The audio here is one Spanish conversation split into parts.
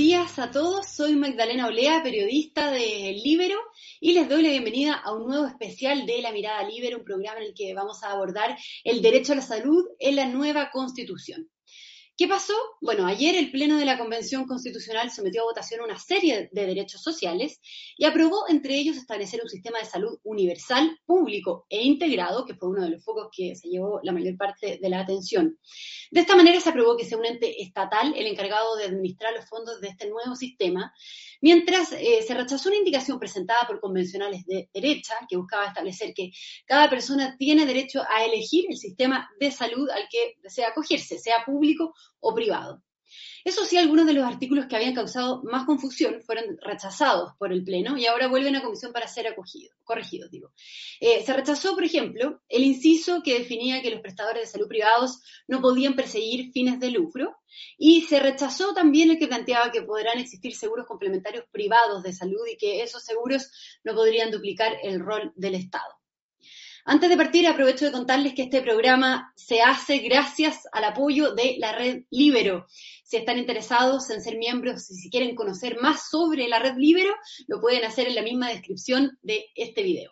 días a todos, soy Magdalena Olea, periodista de Libero, y les doy la bienvenida a un nuevo especial de La Mirada Libero, un programa en el que vamos a abordar el derecho a la salud en la nueva Constitución. ¿Qué pasó? Bueno, ayer el Pleno de la Convención Constitucional sometió a votación una serie de derechos sociales y aprobó entre ellos establecer un sistema de salud universal, público e integrado, que fue uno de los focos que se llevó la mayor parte de la atención. De esta manera se aprobó que sea un ente estatal el encargado de administrar los fondos de este nuevo sistema, mientras eh, se rechazó una indicación presentada por convencionales de derecha que buscaba establecer que cada persona tiene derecho a elegir el sistema de salud al que desea acogerse, sea público o privado. Eso sí, algunos de los artículos que habían causado más confusión fueron rechazados por el Pleno y ahora vuelven a comisión para ser acogidos, corregidos. Digo. Eh, se rechazó, por ejemplo, el inciso que definía que los prestadores de salud privados no podían perseguir fines de lucro y se rechazó también el que planteaba que podrán existir seguros complementarios privados de salud y que esos seguros no podrían duplicar el rol del Estado. Antes de partir, aprovecho de contarles que este programa se hace gracias al apoyo de la red Libero. Si están interesados en ser miembros y si quieren conocer más sobre la red Libero, lo pueden hacer en la misma descripción de este video.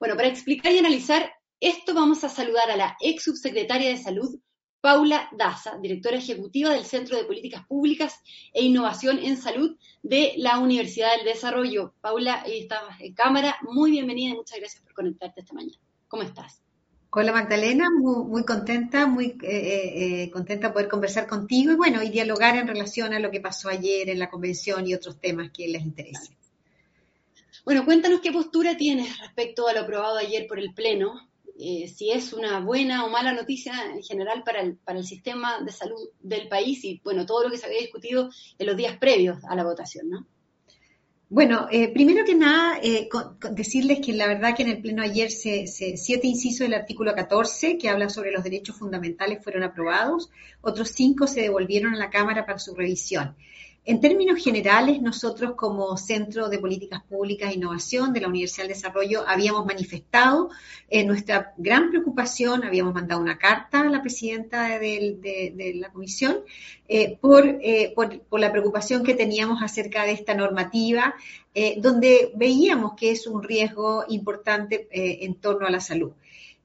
Bueno, para explicar y analizar esto, vamos a saludar a la ex subsecretaria de Salud, Paula Daza, directora ejecutiva del Centro de Políticas Públicas e Innovación en Salud de la Universidad del Desarrollo. Paula, ahí estás en cámara. Muy bienvenida y muchas gracias por conectarte esta mañana. ¿Cómo estás? Hola Magdalena, muy, contenta, muy eh, eh, eh, contenta de poder conversar contigo y bueno, y dialogar en relación a lo que pasó ayer en la convención y otros temas que les interesen. Bueno, cuéntanos qué postura tienes respecto a lo aprobado ayer por el Pleno, si es una buena o mala noticia en general para el, para el sistema de salud del país y bueno, todo lo que se había discutido en los días previos a la votación, ¿no? Bueno, eh, primero que nada, eh, decirles que la verdad que en el pleno ayer se, siete incisos del artículo 14 que habla sobre los derechos fundamentales fueron aprobados, otros cinco se devolvieron a la Cámara para su revisión. En términos generales, nosotros como Centro de Políticas Públicas e Innovación de la Universidad del Desarrollo habíamos manifestado eh, nuestra gran preocupación, habíamos mandado una carta a la presidenta de, la comisión eh, eh, por, por, la preocupación que teníamos acerca de esta normativa, donde veíamos que es un riesgo importante en torno a la salud.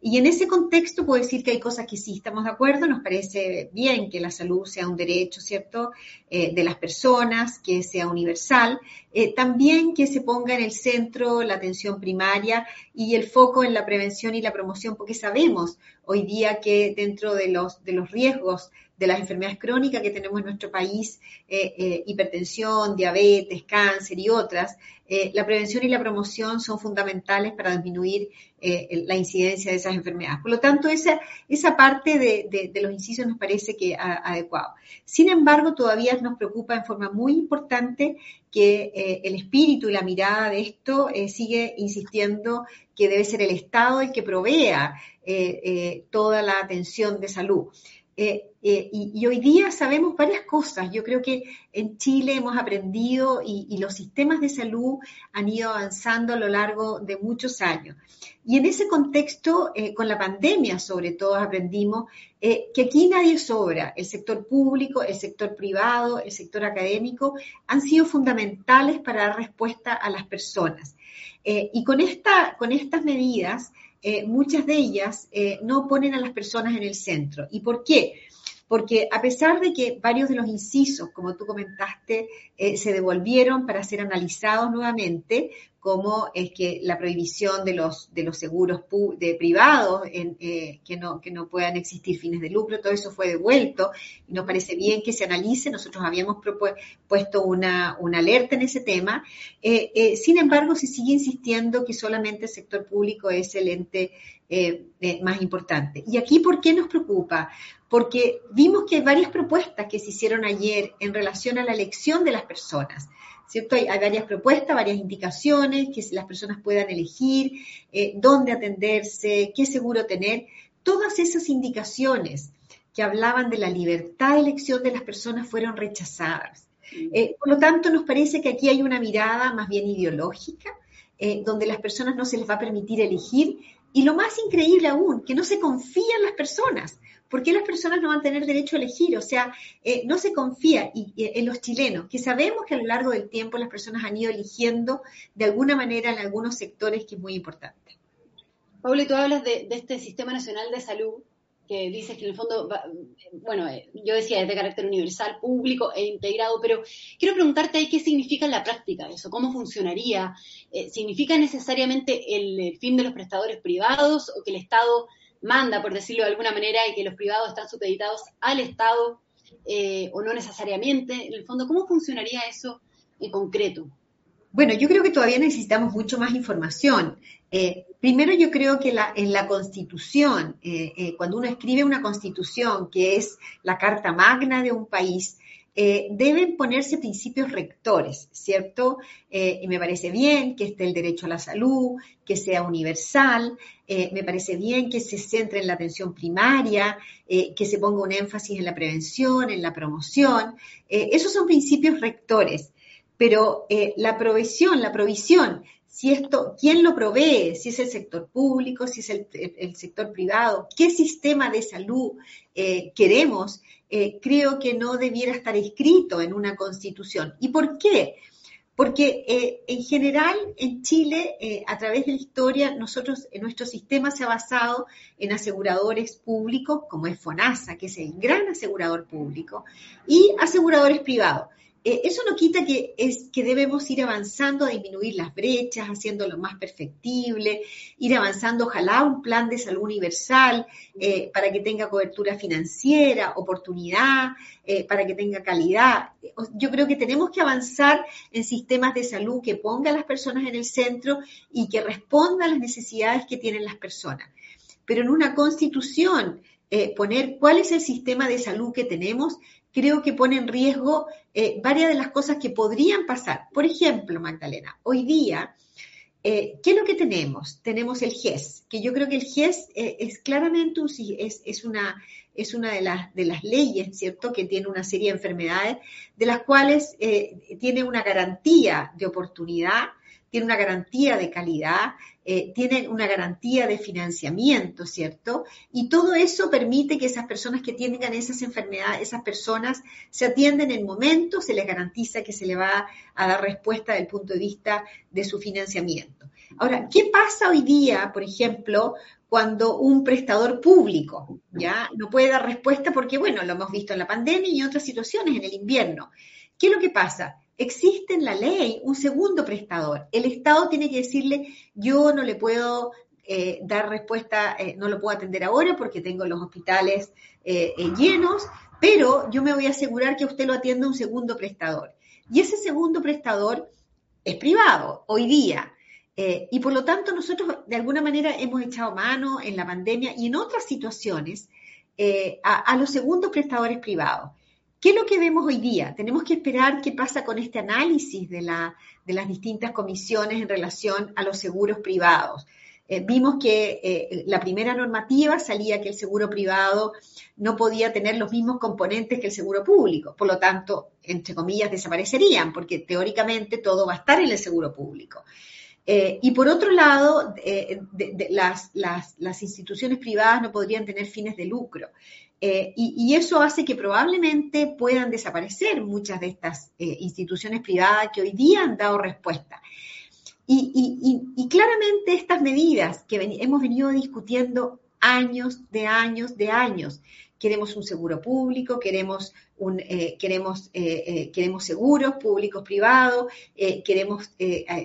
Y en ese contexto puedo decir que hay cosas que sí estamos de acuerdo, nos parece bien que la salud sea un derecho, ¿cierto?, eh, de las personas, que sea universal, eh, también que se ponga en el centro la atención primaria y el foco en la prevención y la promoción, porque sabemos hoy día que dentro de los, de los riesgos de las enfermedades crónicas que tenemos en nuestro país, eh, hipertensión, diabetes, cáncer y otras, la prevención y la promoción son fundamentales para disminuir eh, la incidencia de esas enfermedades. Por lo tanto, esa, esa parte de, los incisos nos parece que adecuado. Sin embargo, todavía nos preocupa en forma muy importante que eh, el espíritu y la mirada de esto eh, sigue insistiendo que debe ser el Estado el que provea toda la atención de salud. Eh, eh, y, hoy día sabemos varias cosas. Yo creo que en Chile hemos aprendido y, los sistemas de salud han ido avanzando a lo largo de muchos años. Y en ese contexto, eh, con la pandemia sobre todo, aprendimos que aquí nadie sobra. El sector público, el sector privado, el sector académico han sido fundamentales para dar respuesta a las personas. y con, esta, con estas medidas, eh, muchas de ellas eh, no ponen a las personas en el centro. ¿Y por qué? Porque a pesar de que varios de los incisos, como tú comentaste, eh, se devolvieron para ser analizados nuevamente, como es que la prohibición de los, de los seguros de privados, eh, que, no, que no puedan existir fines de lucro, todo eso fue devuelto y nos parece bien que se analice. Nosotros habíamos puesto una, una, alerta en ese tema. Eh, sin embargo, se sigue insistiendo que solamente el sector público es el ente más importante. ¿Y aquí por qué nos preocupa? Porque vimos que hay varias propuestas que se hicieron ayer en relación a la elección de las personas. ¿cierto? Hay, varias propuestas, varias indicaciones, que las personas puedan elegir, eh, dónde atenderse, qué seguro tener. Todas esas indicaciones que hablaban de la libertad de elección de las personas fueron rechazadas. Eh, por lo tanto, nos parece que aquí hay una mirada más bien ideológica, eh, donde las personas no se les va a permitir elegir Y lo más increíble aún, que no se confía en las personas. ¿Por qué las personas no van a tener derecho a elegir? O sea, eh, no se confía en los chilenos, que sabemos que a lo largo del tiempo las personas han ido eligiendo de alguna manera en algunos sectores que es muy importante. Pablo, tú hablas de, este Sistema Nacional de Salud, que dices que en el fondo, bueno, eh, yo decía es de carácter universal, público e integrado, pero quiero preguntarte ahí qué significa en la práctica eso, cómo funcionaría, eh, ¿significa necesariamente el fin de los prestadores privados o que el Estado manda, por decirlo de alguna manera, y que los privados están supeditados al Estado eh, o no necesariamente. En el fondo, ¿cómo funcionaría eso en concreto? Bueno, yo creo que todavía necesitamos mucho más información. Eh, primero, yo creo que en la Constitución, eh, cuando uno escribe una Constitución, que es la Carta Magna de un país, eh, deben ponerse principios rectores, ¿cierto? Eh, y me parece bien que esté el derecho a la salud, que sea universal, eh, me parece bien que se centre en la atención primaria, que se ponga un énfasis en la prevención, en la promoción. esos son principios rectores, pero la provisión, la provisión, si esto, quién lo provee, si es el sector público, si es el, sector privado, qué sistema de salud queremos, eh, creo que no debiera estar escrito en una constitución. ¿Y por qué? Porque eh, en general en Chile, eh, a través de la historia, nosotros, nuestro sistema se ha basado en aseguradores públicos, como es FONASA, que es el gran asegurador público, y aseguradores privados. Eh, eso no quita que, es, que debemos ir avanzando a disminuir las brechas, haciéndolo más perfectible, ir avanzando, ojalá, un plan de salud universal eh, para que tenga cobertura financiera, oportunidad, eh, para que tenga calidad. Yo creo que tenemos que avanzar en sistemas de salud que pongan a las personas en el centro y que respondan a las necesidades que tienen las personas. Pero en una constitución, poner cuál es el sistema de salud que tenemos creo que pone en riesgo eh, varias de las cosas que podrían pasar. Por ejemplo, Magdalena, hoy día, eh, ¿qué es lo que tenemos? Tenemos el GES, que yo creo que el GES eh, es claramente es, es, una, es una de las, de las leyes, ¿cierto?, que tiene una serie de enfermedades, de las cuales tiene una garantía de oportunidad, tiene una garantía de calidad, eh, tiene una garantía de financiamiento, ¿cierto? Y todo eso permite que esas personas que tengan esas enfermedades, esas personas se atienden en momento, se les garantiza que se le va a dar respuesta desde el punto de vista de su financiamiento. Ahora, ¿qué pasa hoy día, por ejemplo, cuando un prestador público ya no puede dar respuesta porque, bueno, lo hemos visto en la pandemia y en otras situaciones, en el invierno? ¿Qué es lo que pasa? Existe en la ley un segundo prestador. El Estado tiene que decirle, yo no le puedo eh, dar respuesta, eh, no lo puedo atender ahora porque tengo los hospitales eh, llenos, pero yo me voy a asegurar que usted lo atienda un segundo prestador. Y ese segundo prestador es privado hoy día. y por lo tanto nosotros de alguna manera hemos echado mano en la pandemia y en otras situaciones a los segundos prestadores privados. ¿Qué es lo que vemos hoy día? Tenemos que esperar qué pasa con este análisis de, las distintas comisiones en relación a los seguros privados. Eh, vimos que eh, la primera normativa salía que el seguro privado no podía tener los mismos componentes que el seguro público, por lo tanto, entre comillas, desaparecerían, porque teóricamente todo va a estar en el seguro público. Eh, y por otro lado, las, instituciones privadas no podrían tener fines de lucro. Eh, y, eso hace que probablemente puedan desaparecer muchas de estas eh, instituciones privadas que hoy día han dado respuesta. Y, claramente estas medidas que hemos venido discutiendo años de años de años, queremos un seguro público, queremos, un, eh, queremos, queremos seguros públicos privados, queremos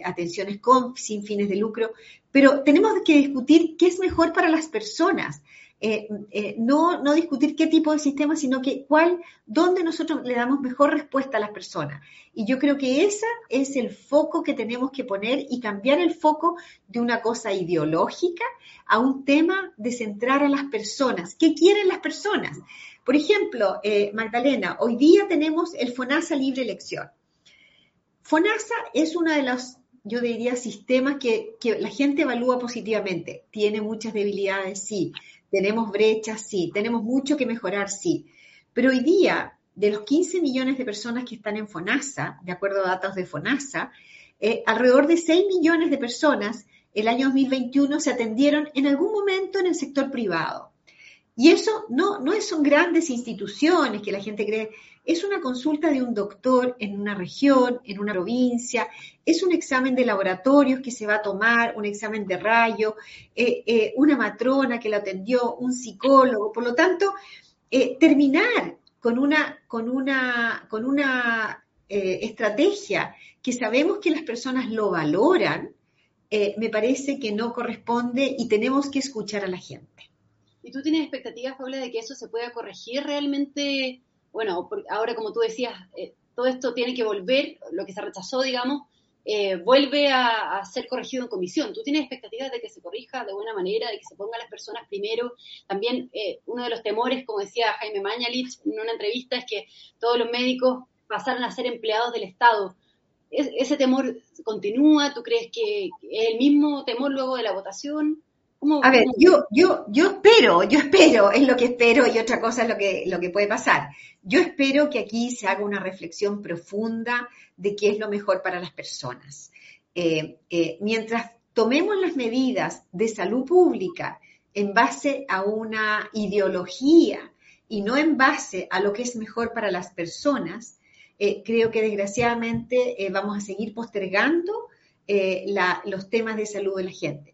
atenciones sin fines de lucro, pero tenemos que discutir qué es mejor para las personas. Eh, eh, no, no, discutir qué tipo de sistema, sino que cuál, dónde nosotros le damos mejor respuesta a las personas. Y yo creo que ese es el foco que tenemos que poner y cambiar el foco de una cosa ideológica a un tema de centrar a las personas. ¿Qué quieren las personas? Por ejemplo, eh, Magdalena, hoy día tenemos el FONASA Libre Elección. FONASA es uno de los yo diría, sistemas que, que, la gente evalúa positivamente. Tiene muchas debilidades, sí. Tenemos brechas, sí. Tenemos mucho que mejorar, sí. Pero hoy día, de los 15 millones de personas que están en FONASA, de acuerdo a datos de FONASA, eh, alrededor de 6 millones de personas el año 2021 se atendieron en algún momento en el sector privado. Y eso no, no son grandes instituciones que la gente cree, es una consulta de un doctor en una región, en una provincia, es un examen de laboratorios que se va a tomar, un examen de rayo, eh, eh, una matrona que la atendió, un psicólogo. Por lo tanto, eh, terminar con una, con una, con una estrategia que sabemos que las personas lo valoran, me parece que no corresponde y tenemos que escuchar a la gente. ¿Y tú tienes expectativas, Paula, de que eso se pueda corregir realmente? Bueno, ahora como tú decías, eh, todo esto tiene que volver, lo que se rechazó, digamos, eh, vuelve a, ser corregido en comisión. ¿Tú tienes expectativas de que se corrija de buena manera, de que se pongan las personas primero? También eh, uno de los temores, como decía Jaime Mañalich en una entrevista, es que todos los médicos pasaran a ser empleados del Estado. ¿Ese temor continúa? ¿Tú crees que es el mismo temor luego de la votación? A ver, yo, yo, yo espero, yo espero, es lo que espero y otra cosa es lo que, lo que puede pasar. Yo espero que aquí se haga una reflexión profunda de qué es lo mejor para las personas. Eh, eh, mientras tomemos las medidas de salud pública en base a una ideología y no en base a lo que es mejor para las personas, eh, creo que desgraciadamente vamos a seguir postergando los temas de salud de la gente.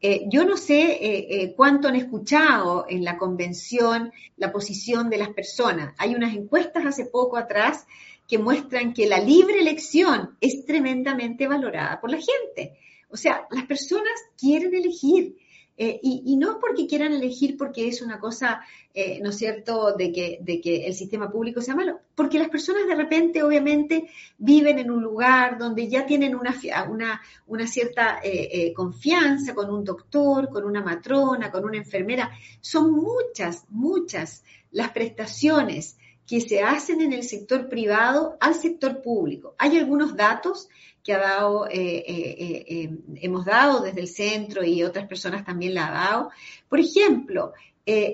Eh, yo no sé eh, eh, cuánto han escuchado en la convención la posición de las personas. Hay unas encuestas hace poco atrás que muestran que la libre elección es tremendamente valorada por la gente. O sea, las personas quieren elegir. Eh, y, no porque quieran elegir porque es una cosa, eh, ¿no es cierto?, de que, de que el sistema público sea malo, porque las personas de repente, obviamente, viven en un lugar donde ya tienen una, una, una cierta eh, confianza con un doctor, con una matrona, con una enfermera. Son muchas, muchas las prestaciones que se hacen en el sector privado al sector público. Hay algunos datos que ha dado, eh, eh, eh, hemos dado desde el centro y otras personas también la han dado. Por ejemplo,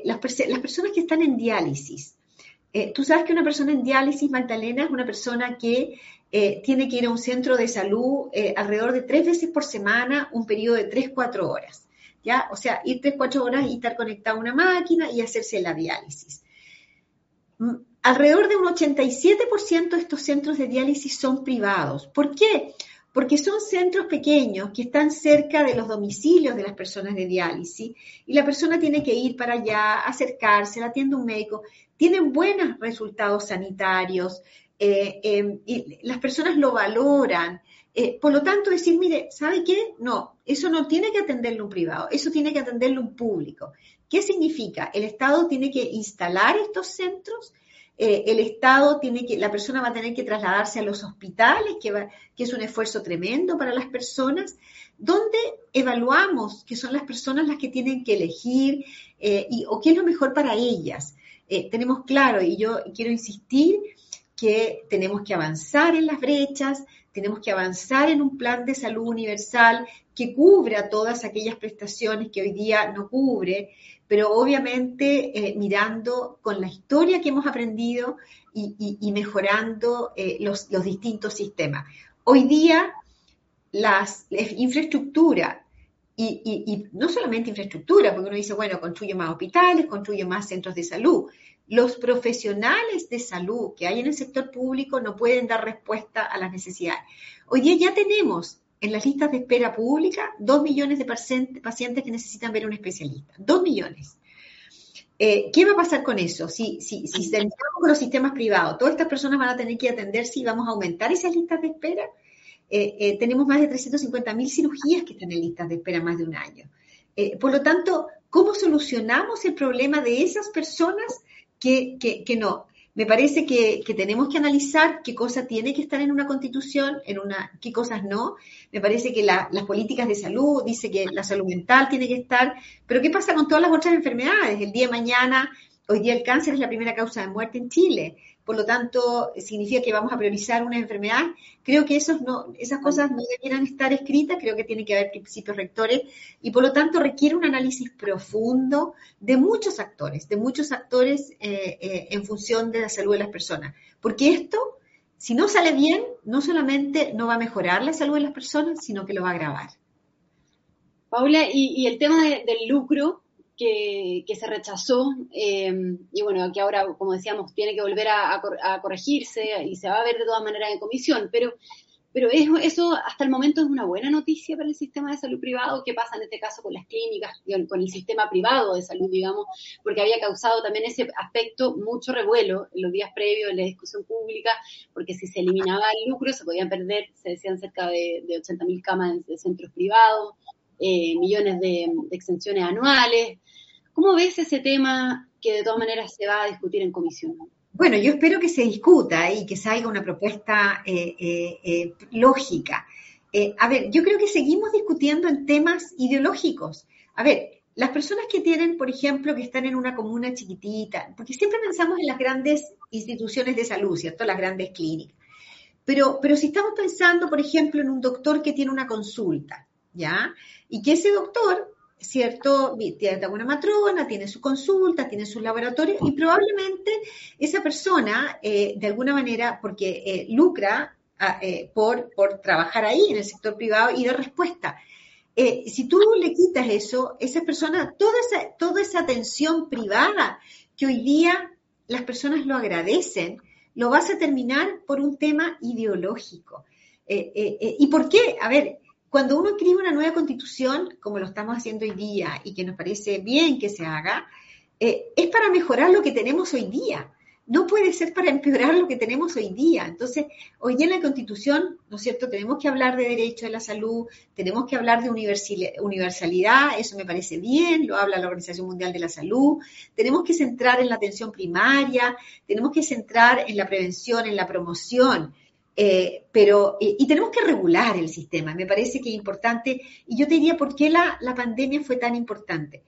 las, personas que están en diálisis. Tú sabes que una persona en diálisis, Magdalena, es una persona que tiene que ir a un centro de salud alrededor de tres veces por semana, un periodo de tres, cuatro horas. ¿ya? O sea, ir tres, cuatro horas y estar conectado a una máquina y hacerse la diálisis mm, alrededor de un 87% de estos centros de diálisis son privados. ¿Por qué? Porque son centros pequeños que están cerca de los domicilios de las personas de diálisis y la persona tiene que ir para allá, acercarse, la atiende un médico. Tienen buenos resultados sanitarios, eh, em, y las personas lo valoran. Eh, por lo tanto, decir, mire, ¿sabe qué? No, eso no tiene que atenderlo un privado, eso tiene que atenderlo un público. ¿Qué significa? El Estado tiene que instalar estos centros eh, el Estado tiene que, la persona va a tener que trasladarse a los hospitales, que, es un esfuerzo tremendo para las personas, donde evaluamos que son las personas las que tienen que elegir eh, y, o qué es lo mejor para ellas. Eh, tenemos claro, y yo quiero insistir, que tenemos que avanzar en las brechas, tenemos que avanzar en un plan de salud universal que cubra todas aquellas prestaciones que hoy día no cubre, pero obviamente eh, mirando con la historia que hemos aprendido y, mejorando eh, los, distintos sistemas. Hoy día, las, infraestructura, y, no solamente infraestructura, porque uno dice, bueno, construye más hospitales, construye más centros de salud. Los profesionales de salud que hay en el sector público no pueden dar respuesta a las necesidades. Hoy día ya tenemos en las listas de espera pública dos millones de pacientes que necesitan ver un especialista. Dos millones. Eh, ¿Qué va a pasar con eso? Si, si, si con los sistemas privados, todas estas personas van a tener que atenderse y vamos a aumentar esas listas de espera. Eh, eh, tenemos más de 350.000 cirugías que están en listas de espera más de un año. por lo tanto, ¿cómo solucionamos el problema de esas personas que, que no? Me parece que, tenemos que analizar qué cosa tiene que estar en una constitución, en una, qué cosas no. Me parece que las políticas de salud, dice que la salud mental tiene que estar, pero ¿qué pasa con todas las otras enfermedades? El día de mañana, hoy día el cáncer es la primera causa de muerte en Chile por lo tanto significa que vamos a priorizar una enfermedad. Creo que esos no, esas cosas no debieran estar escritas, creo que tiene que haber principios rectores y por lo tanto requiere un análisis profundo de muchos actores, de muchos actores eh, eh, en función de la salud de las personas. Porque esto, si no sale bien, no solamente no va a mejorar la salud de las personas, sino que lo va a agravar. Paula, y, el tema del lucro que, se rechazó, eh, y bueno, que ahora, como decíamos, tiene que volver a, corregirse y se va a ver de todas maneras en comisión, pero pero eso, eso hasta el momento es una buena noticia para el sistema de salud privado. ¿Qué pasa en este caso con las clínicas, con el sistema privado de salud, digamos? Porque había causado también ese aspecto mucho revuelo en los días previos en la discusión pública, porque si se eliminaba el lucro se podían perder, se decían cerca de, de 80.000 camas de centros privados, eh, millones de, de exenciones anuales. ¿Cómo ves ese tema que de todas maneras se va a discutir en comisión? Bueno, yo espero que se discuta y que salga una propuesta eh, eh, lógica. a ver, yo creo que seguimos discutiendo en temas ideológicos. A ver, las personas que tienen, por ejemplo, que están en una comuna chiquitita, porque siempre pensamos en las grandes instituciones de salud, ¿cierto? Las grandes clínicas. Pero, pero si estamos pensando, por ejemplo, en un doctor que tiene una consulta, ¿ya? Y que ese doctor ¿cierto? Tiene una matrona, tiene su consulta, tiene su laboratorio y probablemente esa persona, eh, de alguna manera, porque eh, lucra ah, eh, por, por trabajar ahí en el sector privado y dar respuesta. si tú le quitas eso, esa persona, toda esa, toda esa atención privada que hoy día las personas lo agradecen, lo vas a terminar por un tema ideológico. ¿Y por qué? A ver, cuando uno escribe una nueva constitución, como lo estamos haciendo hoy día y que nos parece bien que se haga, eh, es para mejorar lo que tenemos hoy día. No puede ser para empeorar lo que tenemos hoy día. Entonces, hoy día en la Constitución, ¿no es cierto?, tenemos que hablar de derecho a la salud, tenemos que hablar de universalidad, eso me parece bien, lo habla la Organización Mundial de la Salud, tenemos que centrar en la atención primaria, tenemos que centrar en la prevención, en la promoción, eh, pero, y tenemos que regular el sistema, me parece que es importante. Y yo te diría, ¿por qué la, pandemia fue tan importante?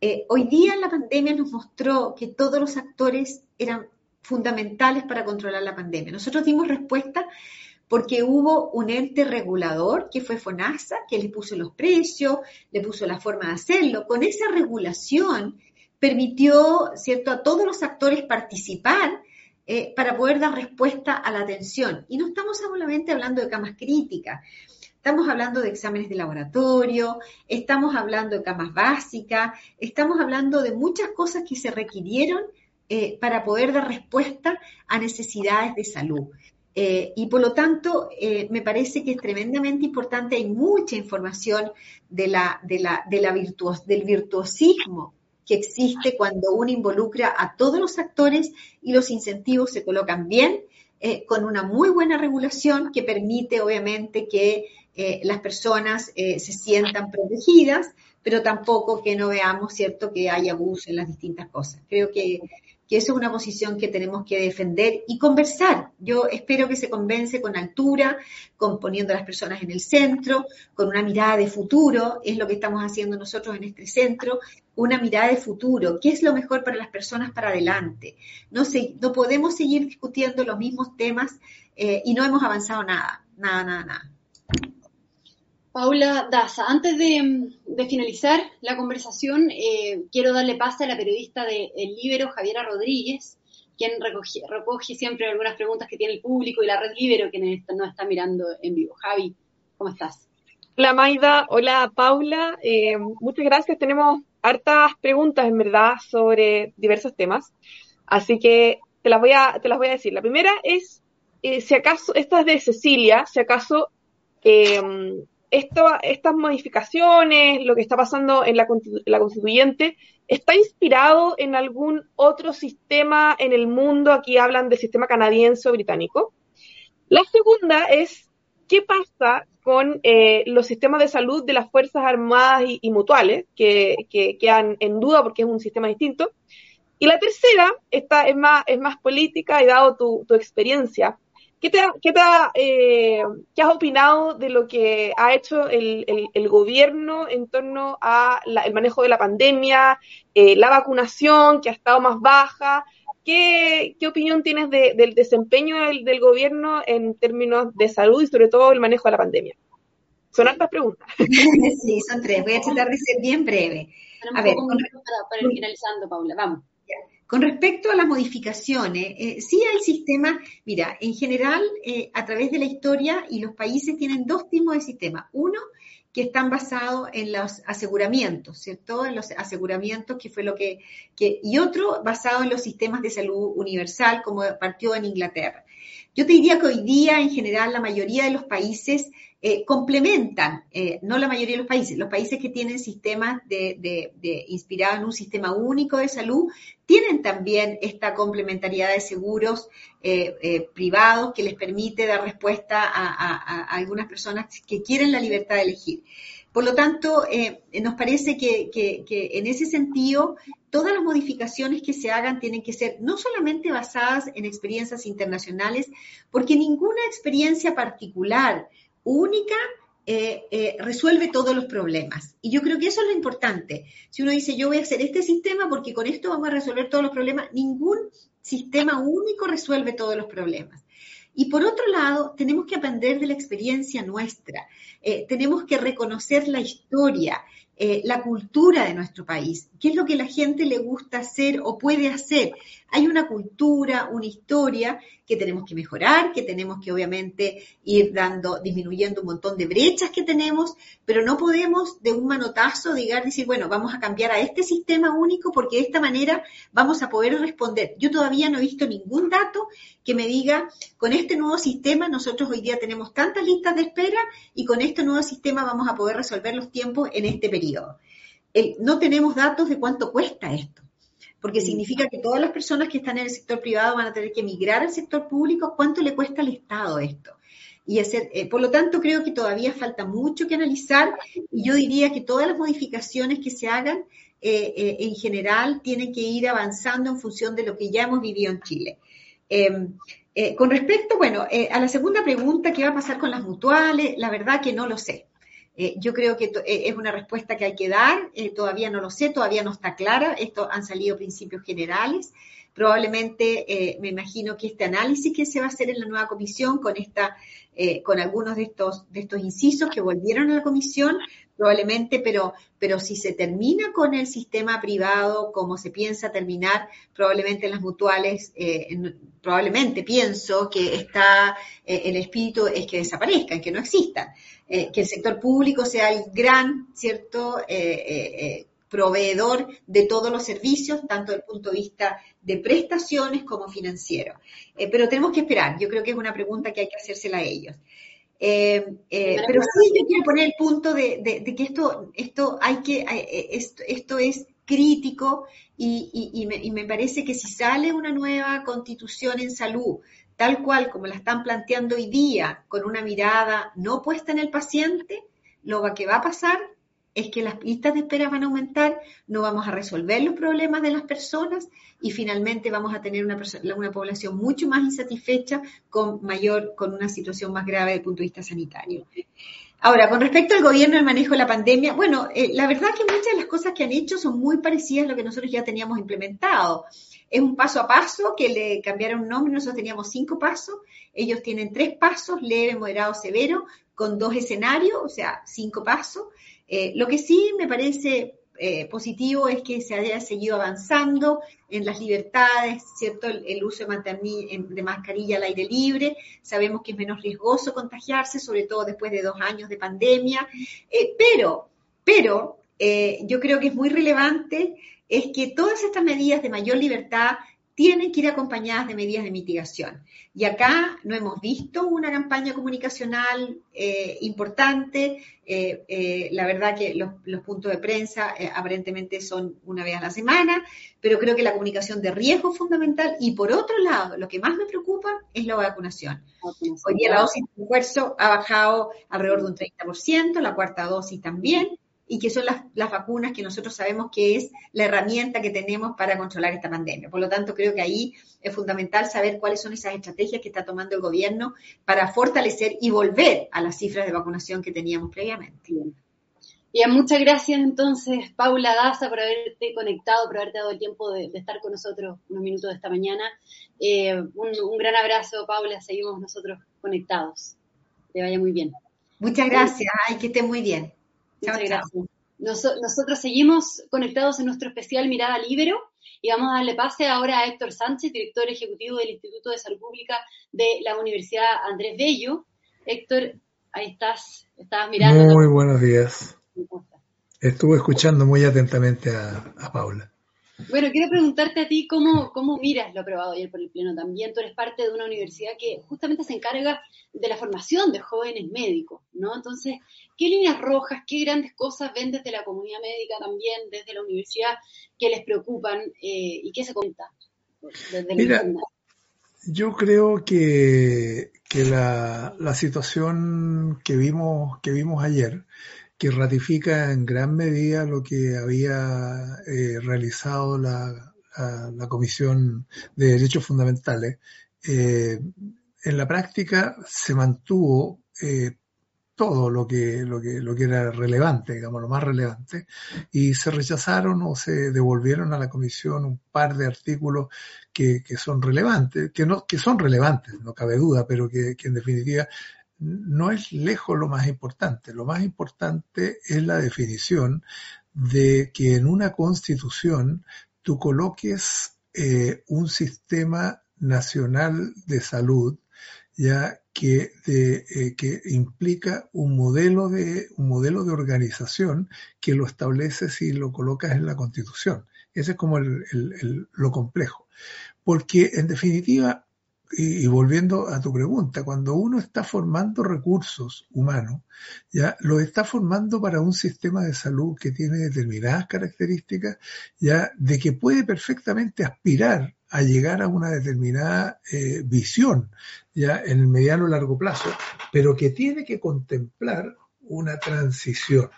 Eh, hoy día la pandemia nos mostró que todos los actores eran fundamentales para controlar la pandemia. Nosotros dimos respuesta porque hubo un ente regulador que fue FONASA, que le puso los precios, le puso la forma de hacerlo. Con esa regulación permitió, ¿cierto?, a todos los actores participar eh, para poder dar respuesta a la atención. Y no estamos solamente hablando de camas críticas, estamos hablando de exámenes de laboratorio, estamos hablando de camas básicas, estamos hablando de muchas cosas que se requirieron eh, para poder dar respuesta a necesidades de salud. Eh, y por lo tanto, me parece que es tremendamente importante, hay mucha información de la, de la, de la del virtuosismo que existe cuando uno involucra a todos los actores y los incentivos se colocan bien, eh, con una muy buena regulación que permite obviamente que eh, las personas eh, se sientan protegidas, pero tampoco que no veamos, ¿cierto?, que hay abuso en las distintas cosas. Creo que que eso es una posición que tenemos que defender y conversar. Yo espero que se convence con altura, con poniendo a las personas en el centro, con una mirada de futuro, es lo que estamos haciendo nosotros en este centro, una mirada de futuro, qué es lo mejor para las personas para adelante. No, no podemos seguir discutiendo los mismos temas eh, y no hemos avanzado nada, nada, nada, nada. Paula Daza, antes de, finalizar la conversación, eh, quiero darle pase a la periodista de El Libero, Javiera Rodríguez, quien recoge, siempre algunas preguntas que tiene el público y la red Libero, que nos está mirando en vivo. Javi, ¿cómo estás? Hola Maida, hola Paula, eh, muchas gracias. Tenemos hartas preguntas en verdad sobre diversos temas, así que te las voy a, te las voy a decir. La primera es, eh, si acaso, esta es de Cecilia, si acaso estas modificaciones, lo que está pasando en la, constituyente, está inspirado en algún otro sistema en el mundo? Aquí hablan del sistema canadiense o británico. La segunda es, ¿qué pasa con eh, los sistemas de salud de las Fuerzas Armadas y, mutuales, que, quedan en duda porque es un sistema distinto? Y la tercera, esta es más, es más política y dado tu experiencia, ¿Qué, te, qué, te, eh, ¿Qué, has opinado de lo que ha hecho el, el, gobierno en torno al manejo de la pandemia, eh, la vacunación que ha estado más baja? ¿Qué, qué opinión tienes del desempeño del, del, gobierno en términos de salud y sobre todo el manejo de la pandemia? Son altas preguntas. Sí, son tres. Voy a tratar de ser bien breve. A ver, para, para ir finalizando, Paula, vamos. Con respecto a las modificaciones, eh, sí hay sistemas, mira, en general, eh, a través de la historia y los países tienen dos tipos de sistemas. Uno, que están basados en los aseguramientos, ¿cierto? En los aseguramientos, que fue lo que, y otro basado en los sistemas de salud universal, como partió en Inglaterra. Yo te diría que hoy día, en general, la mayoría de los países eh, complementan, eh, no la mayoría de los países, los países que tienen sistemas de, de, inspirados en un sistema único de salud, tienen también esta complementariedad de seguros eh, privados que les permite dar respuesta a, algunas personas que quieren la libertad de elegir. Por lo tanto, nos parece que, que, en ese sentido, todas las modificaciones que se hagan tienen que ser no solamente basadas en experiencias internacionales, porque ninguna experiencia particular única eh, eh, resuelve todos los problemas. Y yo creo que eso es lo importante. Si uno dice, yo voy a hacer este sistema porque con esto vamos a resolver todos los problemas, ningún sistema único resuelve todos los problemas. Y por otro lado, tenemos que aprender de la experiencia nuestra. Eh, tenemos que reconocer la historia, la cultura de nuestro país, qué es lo que la gente le gusta hacer o puede hacer. Hay una cultura, una historia que tenemos que mejorar, que tenemos que obviamente ir dando, disminuyendo un montón de brechas que tenemos, pero no podemos de un manotazo digar, decir, bueno, vamos a cambiar a este sistema único porque de esta manera vamos a poder responder. Yo todavía no he visto ningún dato que me diga, con este nuevo sistema nosotros hoy día tenemos tantas listas de espera y con este nuevo sistema vamos a poder resolver los tiempos en este periodo. No tenemos datos de cuánto cuesta esto porque significa que todas las personas que están en el sector privado van a tener que emigrar al sector público. ¿Cuánto le cuesta al Estado esto? Y hacer, eh, por lo tanto, creo que todavía falta mucho que analizar y yo diría que todas las modificaciones que se hagan eh, eh, en general tienen que ir avanzando en función de lo que ya hemos vivido en Chile. Em, con respecto, bueno, a la segunda pregunta, ¿qué va a pasar con las mutuales? La verdad que no lo sé. Eh, yo creo que eh, es una respuesta que hay que dar, eh, todavía no lo sé, todavía no está clara, esto han salido principios generales. Probablemente me imagino que este análisis que se va a hacer en la nueva comisión con esta, con algunos de estos, de estos incisos que volvieron a la comisión, probablemente, pero, pero si se termina con el sistema privado como se piensa terminar, probablemente en las mutuales, probablemente pienso que está, el espíritu es que desaparezcan, que no existan. Eh, que el sector público sea el gran, ¿cierto?, eh, eh, proveedor de todos los servicios, tanto desde el punto de vista de prestaciones como financiero. pero tenemos que esperar, yo creo que es una pregunta que hay que hacérsela a ellos. pero sí yo quiero poner el punto de, que esto, esto hay que, esto, es crítico y, me, y, me, parece que si sale una nueva constitución en salud tal cual como la están planteando hoy día, con una mirada no puesta en el paciente, lo que va a pasar es que las listas de espera van a aumentar, no vamos a resolver los problemas de las personas y finalmente vamos a tener una, una población mucho más insatisfecha con mayor, con una situación más grave desde el punto de vista sanitario. Ahora, con respecto al gobierno al manejo de la pandemia, bueno, eh, la verdad que muchas de las cosas que han hecho son muy parecidas a lo que nosotros ya teníamos implementado. Es un paso a paso que le cambiaron nombre, nosotros teníamos cinco pasos, ellos tienen tres pasos, leve, moderado, severo, con dos escenarios, o sea, cinco pasos. Eh, lo que sí me parece eh, positivo es que se haya seguido avanzando en las libertades, ¿cierto? El, uso de, mascarilla al aire libre. Sabemos que es menos riesgoso contagiarse, sobre todo después de dos años de pandemia. Eh, pero, pero, yo creo que es muy relevante es que todas estas medidas de mayor libertad tienen que ir acompañadas de medidas de mitigación. Y acá no hemos visto una campaña comunicacional eh, importante. Eh, eh, la verdad que los, puntos de prensa aparentemente son una vez a la semana, pero creo que la comunicación de riesgo es fundamental. Y por otro lado, lo que más me preocupa es la vacunación. Hoy día la dosis de refuerzo ha bajado alrededor de un 30%, la cuarta dosis también y que son las, las, vacunas que nosotros sabemos que es la herramienta que tenemos para controlar esta pandemia. Por lo tanto, creo que ahí es fundamental saber cuáles son esas estrategias que está tomando el gobierno para fortalecer y volver a las cifras de vacunación que teníamos previamente. Bien, muchas gracias entonces, Paula Daza, por haberte conectado, por haberte dado el tiempo de, estar con nosotros unos minutos de esta mañana. Eh, un, gran abrazo, Paula, seguimos nosotros conectados. Que vaya muy bien. Muchas gracias, ay, que esté muy bien. Muchas gracias. nosotros seguimos conectados en nuestro especial Mirada Libero y vamos a darle pase ahora a Héctor Sánchez, director ejecutivo del Instituto de Salud Pública de la Universidad Andrés Bello. Héctor, ahí estás, estabas mirando. Muy buenos días. Estuve escuchando muy atentamente a, Paula. Bueno, quiero preguntarte a ti cómo, cómo miras lo aprobado ayer por el Pleno también. Tú eres parte de una universidad que justamente se encarga de la formación de jóvenes médicos, ¿no? Entonces, ¿qué líneas rojas, qué grandes cosas ven desde la comunidad médica también, desde la universidad, que les preocupan eh, y qué se cuenta desde Mira, yo creo que, que la, la, situación que vimos, que vimos ayer, que ratifica en gran medida lo que había eh, realizado la, la, Comisión de Derechos Fundamentales, eh, en la práctica se mantuvo eh, todo lo que, lo, que, lo que era relevante, digamos, lo más relevante, y se rechazaron o se devolvieron a la comisión un par de artículos que, que son relevantes, que, no, que son relevantes, no cabe duda, pero que, que en definitiva no es lejos lo más importante. Lo más importante es la definición de que en una constitución tú coloques eh, un sistema nacional de salud ya que, eh, que implica un modelo de un modelo de organización que lo estableces y lo colocas en la Constitución. Ese es como lo complejo. Porque en definitiva, y, volviendo a tu pregunta, cuando uno está formando recursos humanos, ya lo está formando para un sistema de salud que tiene determinadas características, ya de que puede perfectamente aspirar a llegar a una determinada eh, visión ya en el mediano o largo plazo, pero que tiene que contemplar una transición.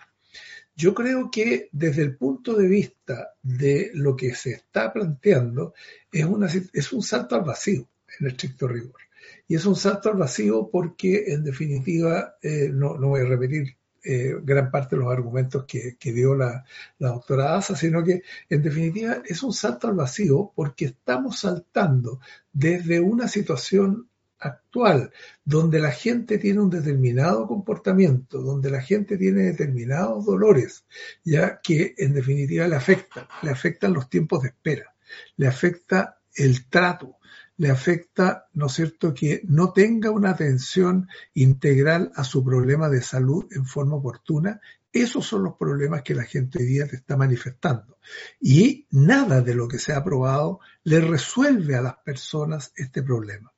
Yo creo que desde el punto de vista de lo que se está planteando es un salto al vacío en estricto rigor. Y es un salto al vacío porque, en definitiva, eh, no, voy a repetir eh, gran parte de los argumentos que, dio la, doctora Asa, sino que en definitiva es un salto al vacío porque estamos saltando desde una situación actual, donde la gente tiene un determinado comportamiento, donde la gente tiene determinados dolores, ya que en definitiva le afectan, le afectan los tiempos de espera, le afecta el trato, le afecta, ¿no es cierto?, que no tenga una atención integral a su problema de salud en forma oportuna. Esos son los problemas que la gente hoy día te está manifestando. Y nada de lo que se ha aprobado le resuelve a las personas este problema.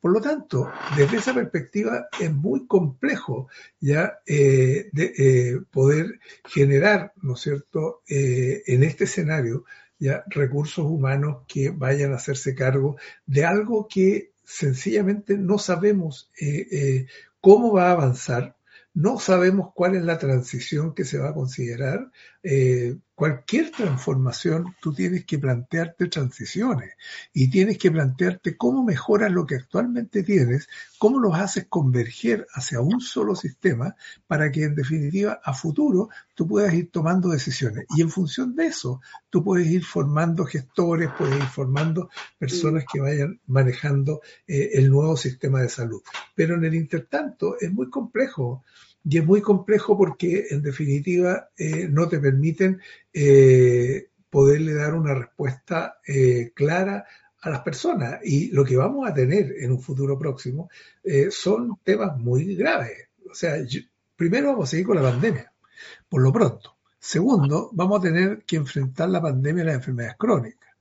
Por lo tanto, desde esa perspectiva es muy complejo ya eh, de, eh, poder generar, ¿no es cierto?, eh, en este escenario ya recursos humanos que vayan a hacerse cargo de algo que sencillamente no sabemos eh, eh, cómo va a avanzar, no sabemos cuál es la transición que se va a considerar. Eh, cualquier transformación, tú tienes que plantearte transiciones y tienes que plantearte cómo mejoras lo que actualmente tienes, cómo los haces converger hacia un solo sistema para que en definitiva a futuro tú puedas ir tomando decisiones. Y en función de eso, tú puedes ir formando gestores, puedes ir formando personas que vayan manejando eh, el nuevo sistema de salud. Pero en el intertanto es muy complejo y es muy complejo porque en definitiva eh, no te permiten eh, poderle dar una respuesta eh, clara a las personas. Y lo que vamos a tener en un futuro próximo son temas muy graves. O sea, primero vamos a seguir con la pandemia, por lo pronto. Segundo, vamos a tener que enfrentar la pandemia y las enfermedades crónicas.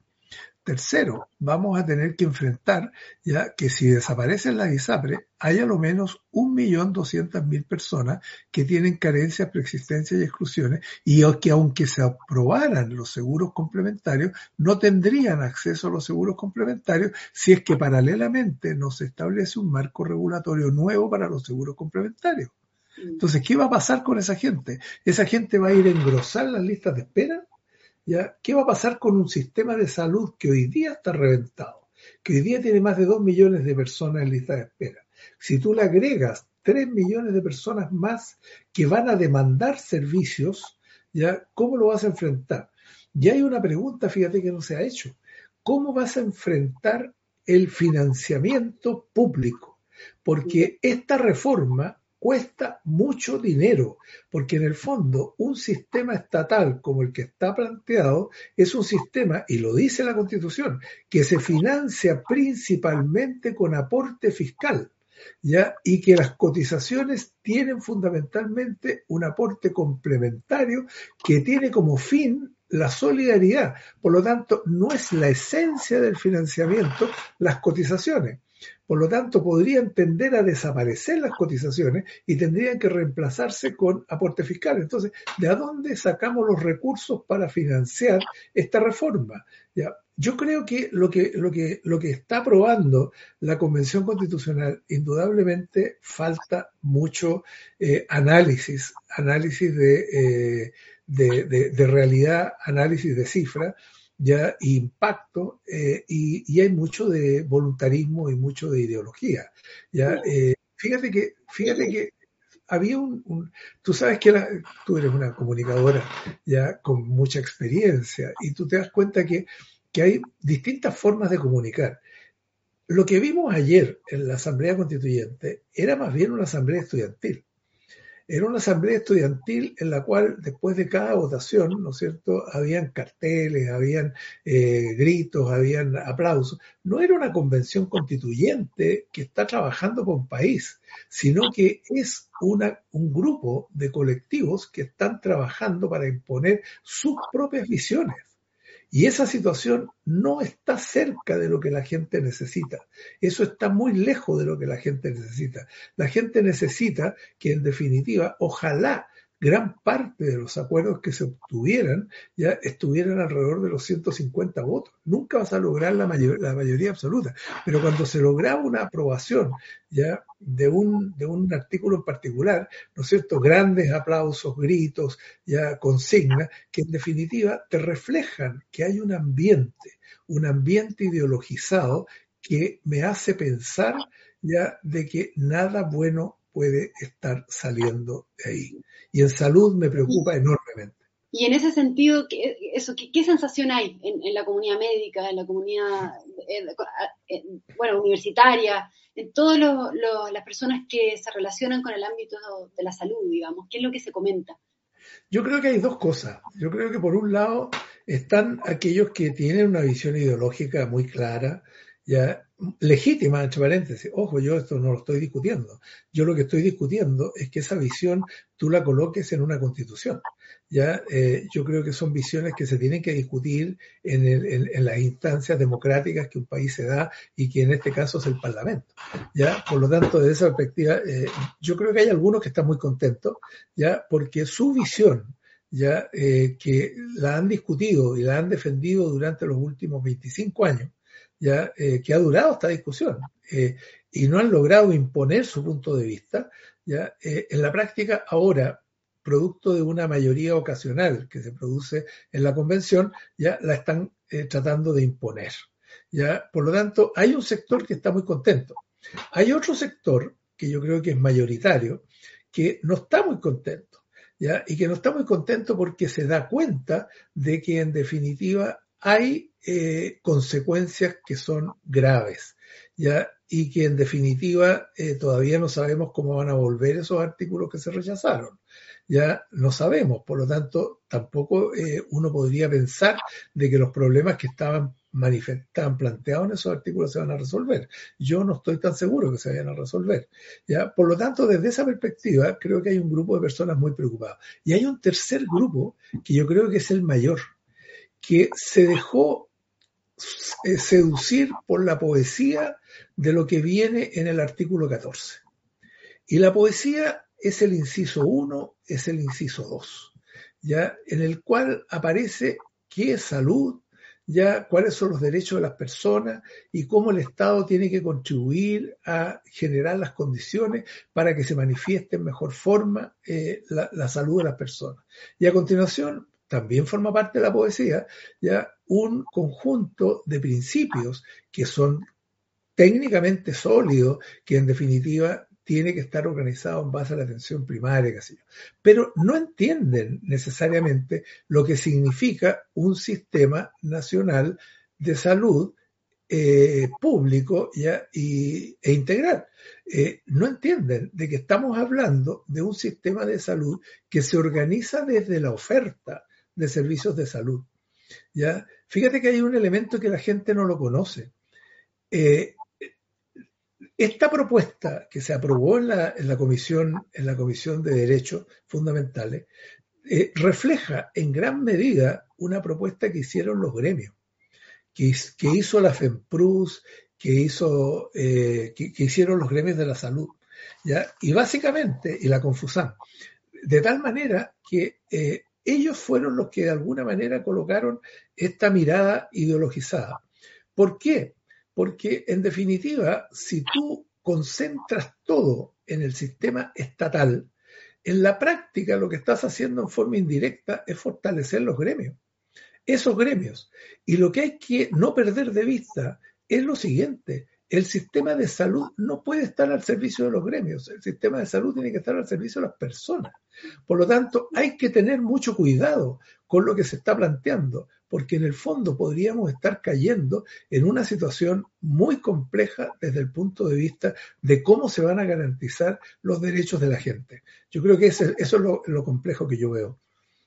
Tercero, vamos a tener que enfrentar ya que si desaparece la ISAPRE, hay a lo menos 1.200.000 personas que tienen carencias, preexistencias y exclusiones y que aunque se aprobaran los seguros complementarios, no tendrían acceso a los seguros complementarios si es que paralelamente no se establece un marco regulatorio nuevo para los seguros complementarios. Entonces, ¿qué va a pasar con esa gente? ¿Esa gente va a ir a engrosar las listas de espera? ¿Qué va a pasar con un sistema de salud que hoy día está reventado? Que hoy día tiene más de 2 millones de personas en lista de espera. Si tú le agregas 3 millones de personas más que van a demandar servicios, ¿ya? ¿Cómo lo vas a enfrentar? Y hay una pregunta, fíjate que no se ha hecho. ¿Cómo vas a enfrentar el financiamiento público? Porque esta reforma cuesta mucho dinero, porque en el fondo un sistema estatal como el que está planteado es un sistema, y lo dice la Constitución, que se financia principalmente con aporte fiscal. ¿ya? y que las cotizaciones tienen fundamentalmente un aporte complementario que tiene como fin la solidaridad. Por lo tanto, no es la esencia del financiamiento las cotizaciones. Por lo tanto, podrían tender a desaparecer las cotizaciones y tendrían que reemplazarse con aporte fiscal. Entonces, ¿de dónde sacamos los recursos para financiar esta reforma? ¿Ya? Yo creo que lo que, lo que lo que está aprobando la Convención Constitucional, indudablemente falta mucho eh, análisis, análisis eh, de, de, realidad, análisis de cifras, ya impacto eh, y, hay mucho de voluntarismo y mucho de ideología. Ya, fíjate que, fíjate que había un, tú sabes que tú eres una comunicadora ya con mucha experiencia y tú te das cuenta que que hay distintas formas de comunicar. Lo que vimos ayer en la Asamblea Constituyente era más bien una asamblea estudiantil. Era una asamblea estudiantil en la cual después de cada votación, ¿no es cierto?, habían carteles, habían eh, gritos, habían aplausos. No era una convención constituyente que está trabajando con país, sino que es una, un grupo de colectivos que están trabajando para imponer sus propias visiones y esa situación no está cerca de lo que la gente necesita. Eso está muy lejos de lo que la gente necesita. La gente necesita que en definitiva, ojalá gran parte de los acuerdos que se obtuvieran ya estuvieran alrededor de los 150 votos. Nunca vas a lograr la, la mayoría absoluta, pero cuando se lograba una aprobación ya de un, de un artículo en particular, ¿no es cierto? Grandes aplausos, gritos, ya consignas, que en definitiva te reflejan que hay un ambiente, un ambiente ideologizado que me hace pensar ya de que nada bueno puede estar saliendo de ahí. Y en salud me preocupa enormemente. Y en ese sentido, ¿qué, eso, qué, sensación hay en, la comunidad médica, en la comunidad bueno, universitaria, en todas las personas que se relacionan con el ámbito de la salud, digamos? ¿Qué es lo que se comenta? Yo creo que hay dos cosas. Yo creo que por un lado están aquellos que tienen una visión ideológica muy clara, ya legítima, entre paréntesis. Ojo, yo esto no lo estoy discutiendo. Yo lo que estoy discutiendo es que esa visión tú la coloques en una constitución. Ya, eh, yo creo que son visiones que se tienen que discutir en, las instancias democráticas que un país se da y que en este caso es el Parlamento. Ya, por lo tanto, desde esa perspectiva, eh, yo creo que hay algunos que están muy contentos, ya, porque su visión ya eh, que la han discutido y la han defendido durante los últimos 25 años, ya eh, que ha durado esta discusión eh, y no han logrado imponer su punto de vista, ya eh, en la práctica ahora producto de una mayoría ocasional que se produce en la convención, ya la están tratando de imponer. ¿ya? Por lo tanto, hay un sector que está muy contento. Hay otro sector que yo creo que es mayoritario, que no está muy contento. ¿ya? Y que no está muy contento porque se da cuenta de que en definitiva hay eh, consecuencias que son graves, ¿ya? Y que en definitiva eh, todavía no sabemos cómo van a volver esos artículos que se rechazaron. Ya no sabemos, por lo tanto, tampoco eh, uno podría pensar de que los problemas que estaban manifestaban, planteados en esos artículos se van a resolver. Yo no estoy tan seguro que se vayan a resolver. ¿ya? Por lo tanto, desde esa perspectiva, creo que hay un grupo de personas muy preocupadas. Y hay un tercer grupo que yo creo que es el mayor, que se dejó eh, seducir por la poesía de lo que viene en el artículo 14. Y la poesía es el inciso 1, es el inciso 2, ya en el cual aparece qué es salud, ya cuáles son los derechos de las personas y cómo el Estado tiene que contribuir a generar las condiciones para que se manifieste en mejor forma eh, la, la, salud de las personas. Y a continuación también forma parte de la poesía, ya un conjunto de principios que son técnicamente sólidos, que en definitiva tiene que estar organizado en base a la atención primaria, qué pero no entienden necesariamente lo que significa un sistema nacional de salud eh, público ¿ya? Y, e integral. Eh, no entienden de que estamos hablando de un sistema de salud que se organiza desde la oferta de servicios de salud. ¿ya? Fíjate que hay un elemento que la gente no lo conoce. Eh, esta propuesta que se aprobó en la, comisión, en la Comisión de Derechos Fundamentales eh, refleja en gran medida una propuesta que hicieron los gremios, que, que hizo la FEMPRUS, que, hizo, eh, que, hicieron los gremios de la salud. ¿ya? Y básicamente, y la Confusan, de tal manera que eh, ellos fueron los que de alguna manera colocaron esta mirada ideologizada. ¿Por qué? Porque en definitiva, si tú concentras todo en el sistema estatal, en la práctica lo que estás haciendo en forma indirecta es fortalecer los gremios, esos gremios. Y lo que hay que no perder de vista es lo siguiente, el sistema de salud no puede estar al servicio de los gremios, el sistema de salud tiene que estar al servicio de las personas. Por lo tanto, hay que tener mucho cuidado con lo que se está planteando, porque en el fondo podríamos estar cayendo en una situación muy compleja desde el punto de vista de cómo se van a garantizar los derechos de la gente. Yo creo que eso es lo, complejo que yo veo.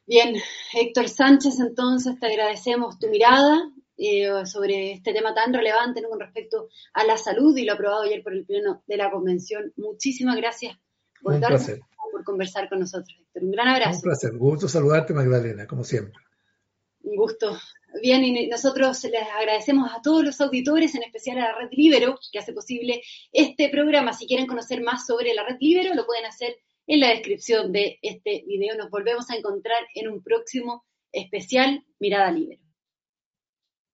Bien, Héctor Sánchez, entonces te agradecemos tu mirada eh, sobre este tema tan relevante con respecto a la salud y lo aprobado ayer por el Pleno de la Convención. Muchísimas gracias por, por conversar con nosotros, Un gran abrazo. Un placer, un gusto saludarte, Magdalena, como siempre. Un gusto. Bien, y nosotros les agradecemos a todos los auditores, en especial a la Red Libero, que hace posible este programa. Si quieren conocer más sobre la Red Libero, lo pueden hacer en la descripción de este video. Nos volvemos a encontrar en un próximo especial Mirada Libero.